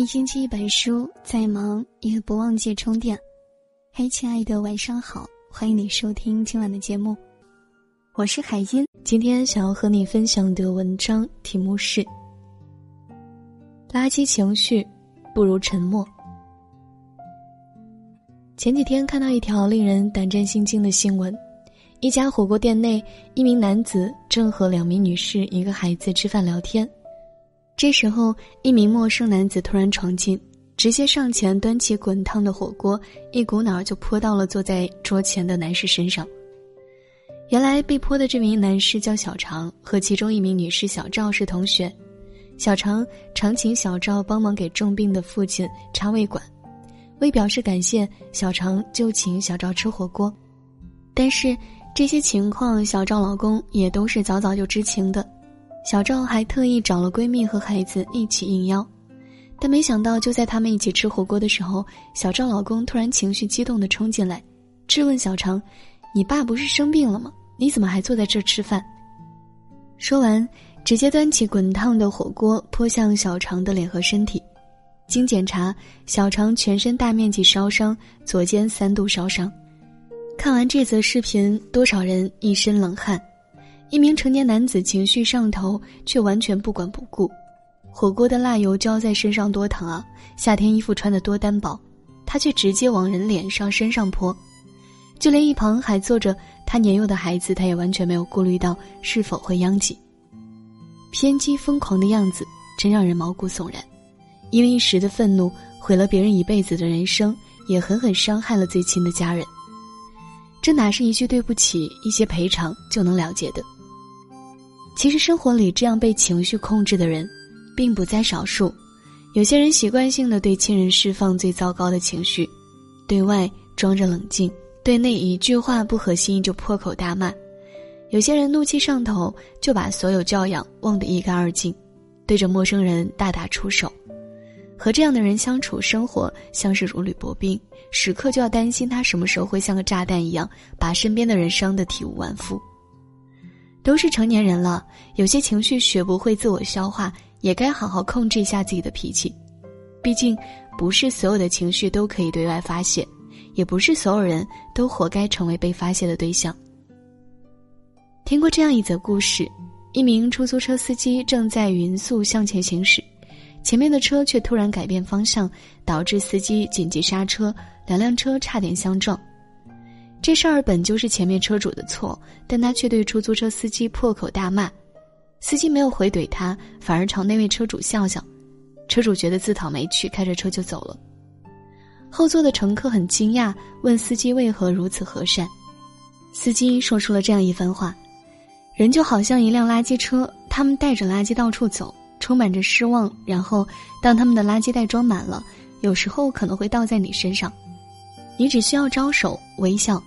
一星期一本书，再忙也不忘记充电。嘿，亲爱的，晚上好，欢迎你收听今晚的节目，我是海音。今天想要和你分享的文章题目是：垃圾情绪不如沉默。前几天看到一条令人胆战心惊的新闻：一家火锅店内，一名男子正和两名女士、一个孩子吃饭聊天。这时候，一名陌生男子突然闯进，直接上前端起滚烫的火锅，一股脑就泼到了坐在桌前的男士身上。原来被泼的这名男士叫小常，和其中一名女士小赵是同学。小常常请小赵帮忙给重病的父亲插胃管，为表示感谢，小常就请小赵吃火锅。但是这些情况，小赵老公也都是早早就知情的。小赵还特意找了闺蜜和孩子一起应邀，但没想到就在他们一起吃火锅的时候，小赵老公突然情绪激动地冲进来，质问小常：“你爸不是生病了吗？你怎么还坐在这吃饭？”说完，直接端起滚烫的火锅泼向小常的脸和身体。经检查，小常全身大面积烧伤，左肩三度烧伤。看完这则视频，多少人一身冷汗。一名成年男子情绪上头，却完全不管不顾。火锅的辣油浇在身上多疼啊！夏天衣服穿的多单薄，他却直接往人脸上、身上泼。就连一旁还坐着他年幼的孩子，他也完全没有顾虑到是否会殃及。偏激疯狂的样子，真让人毛骨悚然。因为一时的愤怒，毁了别人一辈子的人生，也狠狠伤害了最亲的家人。这哪是一句对不起、一些赔偿就能了结的？其实生活里这样被情绪控制的人，并不在少数。有些人习惯性的对亲人释放最糟糕的情绪，对外装着冷静，对内一句话不合心意就破口大骂。有些人怒气上头，就把所有教养忘得一干二净，对着陌生人大打出手。和这样的人相处，生活像是如履薄冰，时刻就要担心他什么时候会像个炸弹一样，把身边的人伤得体无完肤。都是成年人了，有些情绪学不会自我消化，也该好好控制一下自己的脾气。毕竟，不是所有的情绪都可以对外发泄，也不是所有人都活该成为被发泄的对象。听过这样一则故事：一名出租车司机正在匀速向前行驶，前面的车却突然改变方向，导致司机紧急刹车，两辆车差点相撞。这事儿本就是前面车主的错，但他却对出租车司机破口大骂，司机没有回怼他，反而朝那位车主笑笑，车主觉得自讨没趣，开着车就走了。后座的乘客很惊讶，问司机为何如此和善，司机说出了这样一番话：人就好像一辆垃圾车，他们带着垃圾到处走，充满着失望，然后当他们的垃圾袋装满了，有时候可能会倒在你身上，你只需要招手微笑。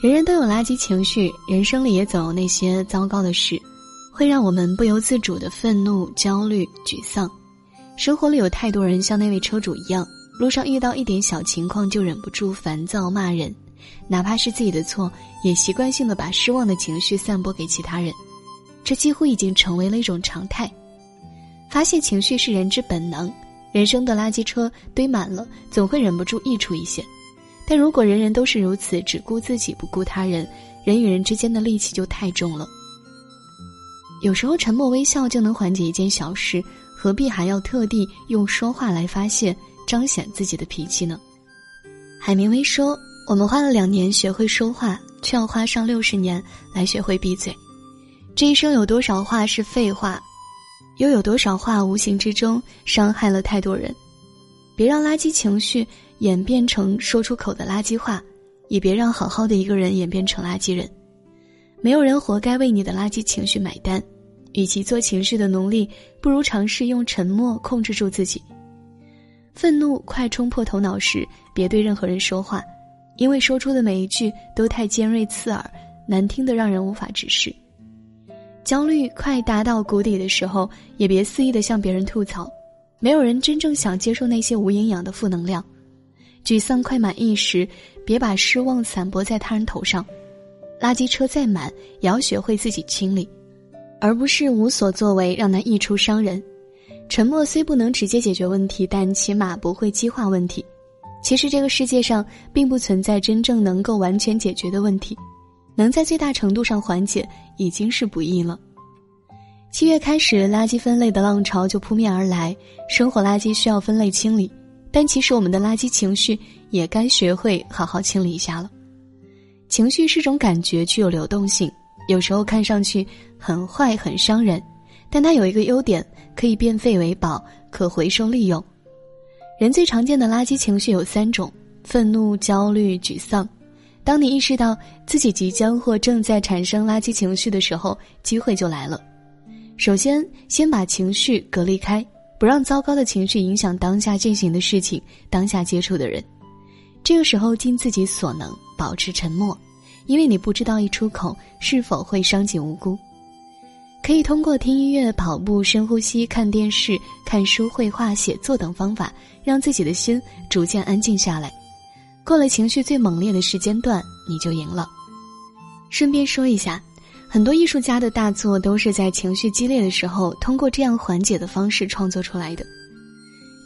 人人都有垃圾情绪，人生里也总有那些糟糕的事，会让我们不由自主的愤怒、焦虑、沮丧。生活里有太多人像那位车主一样，路上遇到一点小情况就忍不住烦躁骂人，哪怕是自己的错，也习惯性的把失望的情绪散播给其他人，这几乎已经成为了一种常态。发泄情绪是人之本能，人生的垃圾车堆满了，总会忍不住溢出一些。但如果人人都是如此，只顾自己不顾他人，人与人之间的戾气就太重了。有时候沉默微笑就能缓解一件小事，何必还要特地用说话来发泄、彰显自己的脾气呢？海明威说：“我们花了两年学会说话，却要花上六十年来学会闭嘴。这一生有多少话是废话，又有多少话无形之中伤害了太多人？别让垃圾情绪。”演变成说出口的垃圾话，也别让好好的一个人演变成垃圾人。没有人活该为你的垃圾情绪买单。与其做情绪的奴隶，不如尝试用沉默控制住自己。愤怒快冲破头脑时，别对任何人说话，因为说出的每一句都太尖锐刺耳，难听的让人无法直视。焦虑快达到谷底的时候，也别肆意的向别人吐槽。没有人真正想接受那些无营养的负能量。沮丧快满意时，别把失望散播在他人头上。垃圾车再满，也要学会自己清理，而不是无所作为，让它溢出伤人。沉默虽不能直接解决问题，但起码不会激化问题。其实这个世界上并不存在真正能够完全解决的问题，能在最大程度上缓解已经是不易了。七月开始，垃圾分类的浪潮就扑面而来，生活垃圾需要分类清理，但其实我们的垃圾情绪也该学会好好清理一下了。情绪是种感觉，具有流动性，有时候看上去很坏、很伤人，但它有一个优点，可以变废为宝，可回收利用。人最常见的垃圾情绪有三种：愤怒、焦虑、沮丧。当你意识到自己即将或正在产生垃圾情绪的时候，机会就来了。首先，先把情绪隔离开，不让糟糕的情绪影响当下进行的事情、当下接触的人。这个时候，尽自己所能保持沉默，因为你不知道一出口是否会伤及无辜。可以通过听音乐、跑步、深呼吸、看电视、看书、绘画、写作等方法，让自己的心逐渐安静下来。过了情绪最猛烈的时间段，你就赢了。顺便说一下，很多艺术家的大作都是在情绪激烈的时候，通过这样缓解的方式创作出来的。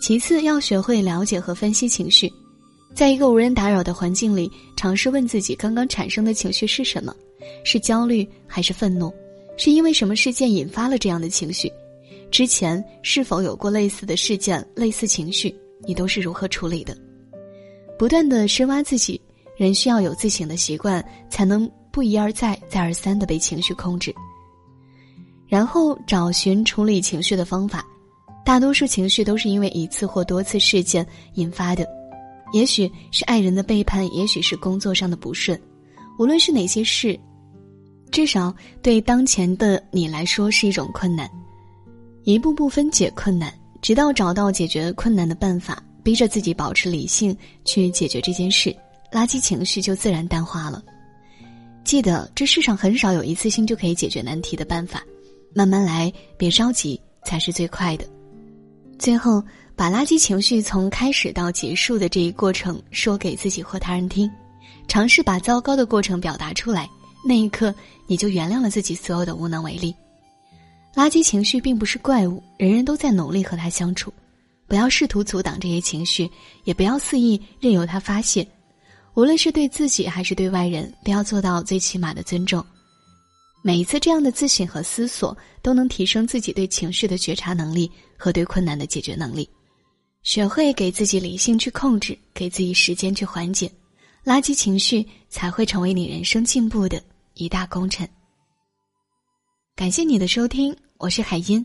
其次，要学会了解和分析情绪，在一个无人打扰的环境里，尝试问自己刚刚产生的情绪是什么，是焦虑还是愤怒。是因为什么事件引发了这样的情绪？之前是否有过类似的事件、类似情绪？你都是如何处理的？不断的深挖自己，人需要有自省的习惯，才能不一而再、再而三的被情绪控制。然后找寻处理情绪的方法。大多数情绪都是因为一次或多次事件引发的，也许是爱人的背叛，也许是工作上的不顺，无论是哪些事。至少对当前的你来说是一种困难，一步步分解困难，直到找到解决困难的办法，逼着自己保持理性去解决这件事，垃圾情绪就自然淡化了。记得这世上很少有一次性就可以解决难题的办法，慢慢来，别着急才是最快的。最后，把垃圾情绪从开始到结束的这一过程说给自己或他人听，尝试把糟糕的过程表达出来。那一刻，你就原谅了自己所有的无能为力。垃圾情绪并不是怪物，人人都在努力和他相处。不要试图阻挡这些情绪，也不要肆意任由它发泄。无论是对自己还是对外人，都要做到最起码的尊重。每一次这样的自省和思索，都能提升自己对情绪的觉察能力和对困难的解决能力。学会给自己理性去控制，给自己时间去缓解，垃圾情绪才会成为你人生进步的。一大功臣。感谢你的收听，我是海音。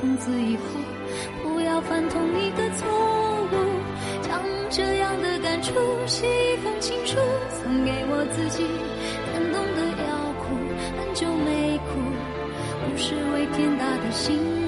从此以后不要犯同一个错误。将这样的感触写一封情书，送给我自己，感动的要哭，很久没哭。不是为天大的幸福，